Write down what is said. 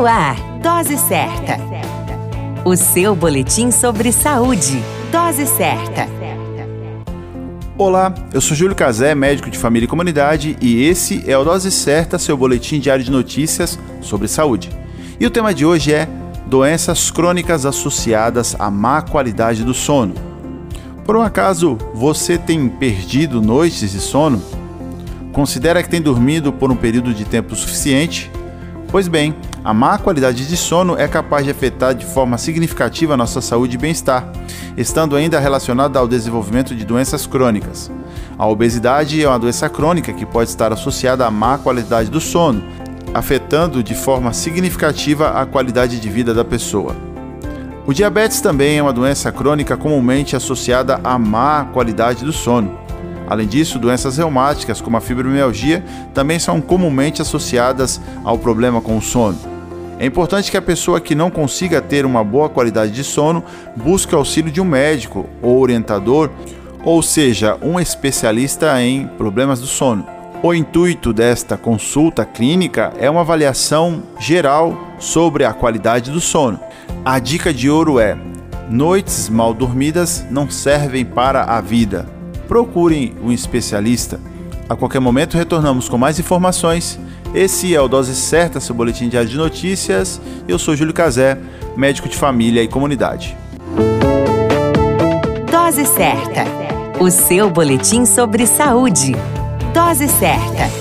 No ar, Dose Certa. O seu boletim sobre saúde. Dose Certa. Olá, eu sou Júlio Cazé, médico de família e comunidade, e esse é o Dose Certa, seu boletim diário de notícias sobre saúde. E o tema de hoje é doenças crônicas associadas à má qualidade do sono. Por um acaso, você tem perdido noites de sono? Considera que tem dormido por um período de tempo suficiente? Pois bem, a má qualidade de sono é capaz de afetar de forma significativa nossa saúde e bem-estar, estando ainda relacionada ao desenvolvimento de doenças crônicas. A obesidade é uma doença crônica que pode estar associada à má qualidade do sono, afetando de forma significativa a qualidade de vida da pessoa. O diabetes também é uma doença crônica comumente associada à má qualidade do sono. Além disso, doenças reumáticas, como a fibromialgia, também são comumente associadas ao problema com o sono. É importante que a pessoa que não consiga ter uma boa qualidade de sono busque o auxílio de um médico ou orientador, ou seja, um especialista em problemas do sono. O intuito desta consulta clínica é uma avaliação geral sobre a qualidade do sono. A dica de ouro é: noites mal dormidas não servem para a vida procurem um especialista. A qualquer momento retornamos com mais informações. Esse é o Dose Certa, seu boletim diário de notícias. Eu sou Júlio Cazé, médico de família e comunidade. Dose Certa, o seu boletim sobre saúde. Dose Certa.